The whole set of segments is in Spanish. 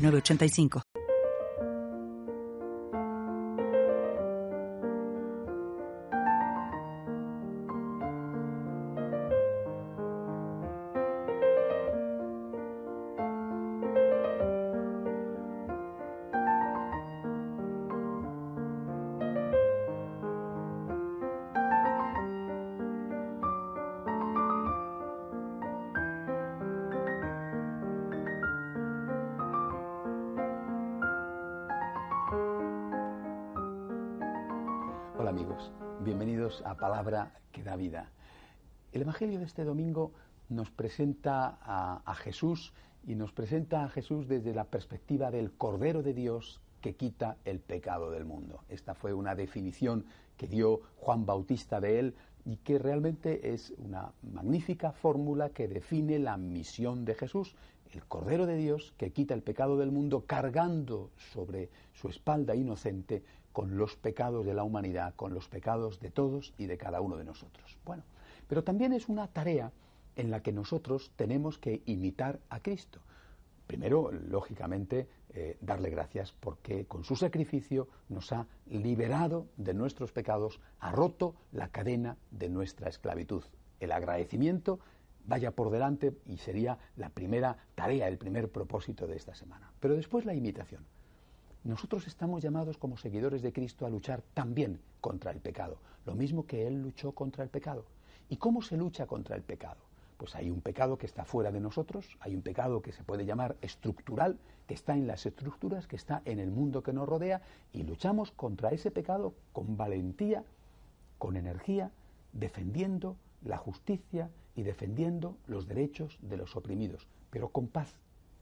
85 Amigos, bienvenidos a Palabra que da vida. El Evangelio de este domingo nos presenta a, Jesús y nos presenta a Jesús desde la perspectiva del Cordero de Dios que quita el pecado del mundo. Esta fue una definición que dio Juan Bautista de él y que realmente es una magnífica fórmula que define la misión de Jesús, el Cordero de Dios que quita el pecado del mundo cargando sobre su espalda inocente con los pecados de la humanidad, con los pecados de todos y de cada uno de nosotros. Bueno, pero también es una tarea en la que nosotros tenemos que imitar a Cristo. Primero, lógicamente, eh, darle gracias porque con su sacrificio nos ha liberado de nuestros pecados, ha roto la cadena de nuestra esclavitud. El agradecimiento vaya por delante y sería la primera tarea, el primer propósito de esta semana. Pero después la imitación. Nosotros estamos llamados como seguidores de Cristo a luchar también contra el pecado, lo mismo que Él luchó contra el pecado. ¿Y cómo se lucha contra el pecado? Pues hay un pecado que está fuera de nosotros, hay un pecado que se puede llamar estructural, que está en las estructuras, que está en el mundo que nos rodea, y luchamos contra ese pecado con valentía, con energía, defendiendo la justicia y defendiendo los derechos de los oprimidos, pero con paz,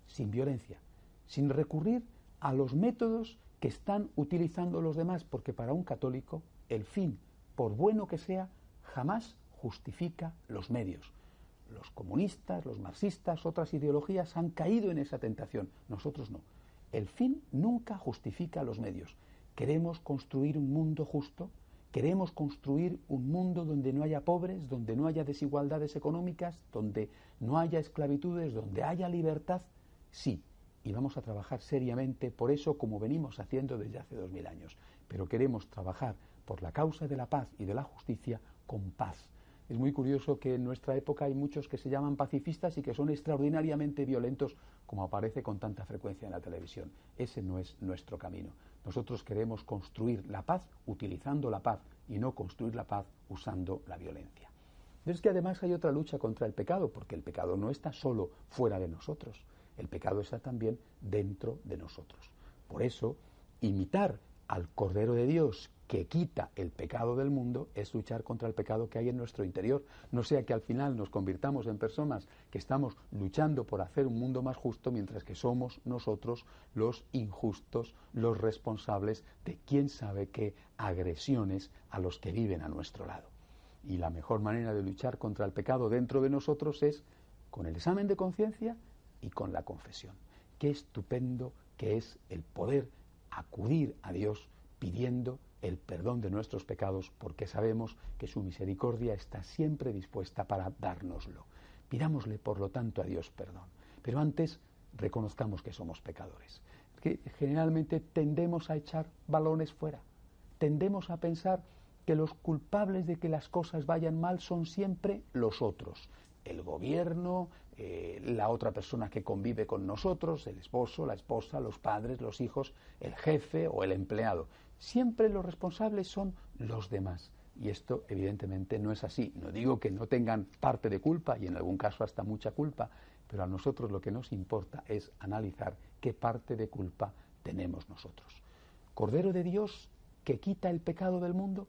sin violencia, sin recurrir a los métodos que están utilizando los demás, porque para un católico el fin, por bueno que sea, jamás justifica los medios. Los comunistas, los marxistas, otras ideologías han caído en esa tentación, nosotros no. El fin nunca justifica los medios. Queremos construir un mundo justo, queremos construir un mundo donde no haya pobres, donde no haya desigualdades económicas, donde no haya esclavitudes, donde haya libertad, sí, y vamos a trabajar seriamente por eso como venimos haciendo desde hace dos mil años. Pero queremos trabajar por la causa de la paz y de la justicia con paz. Es muy curioso que en nuestra época hay muchos que se llaman pacifistas y que son extraordinariamente violentos, como aparece con tanta frecuencia en la televisión. Ese no es nuestro camino. Nosotros queremos construir la paz utilizando la paz y no construir la paz usando la violencia. Pero es que además hay otra lucha contra el pecado, porque el pecado no está solo fuera de nosotros. El pecado está también dentro de nosotros. Por eso, imitar al Cordero de Dios que quita el pecado del mundo es luchar contra el pecado que hay en nuestro interior. No sea que al final nos convirtamos en personas que estamos luchando por hacer un mundo más justo mientras que somos nosotros los injustos, los responsables de quién sabe qué agresiones a los que viven a nuestro lado. Y la mejor manera de luchar contra el pecado dentro de nosotros es con el examen de conciencia y con la confesión. Qué estupendo que es el poder acudir a Dios pidiendo el perdón de nuestros pecados porque sabemos que su misericordia está siempre dispuesta para dárnoslo. Pidámosle, por lo tanto, a Dios perdón. Pero antes reconozcamos que somos pecadores. Que generalmente tendemos a echar balones fuera. Tendemos a pensar que los culpables de que las cosas vayan mal son siempre los otros. El gobierno, eh, la otra persona que convive con nosotros, el esposo, la esposa, los padres, los hijos, el jefe o el empleado. Siempre los responsables son los demás. Y esto evidentemente no es así. No digo que no tengan parte de culpa y en algún caso hasta mucha culpa, pero a nosotros lo que nos importa es analizar qué parte de culpa tenemos nosotros. Cordero de Dios que quita el pecado del mundo,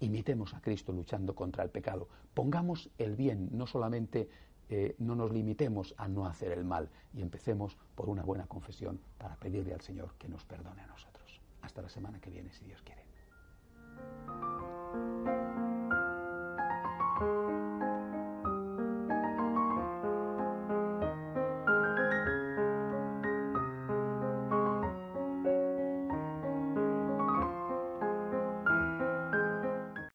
imitemos a Cristo luchando contra el pecado. Pongamos el bien no solamente eh, no nos limitemos a no hacer el mal y empecemos por una buena confesión para pedirle al Señor que nos perdone a nosotros. Hasta la semana que viene, si Dios quiere.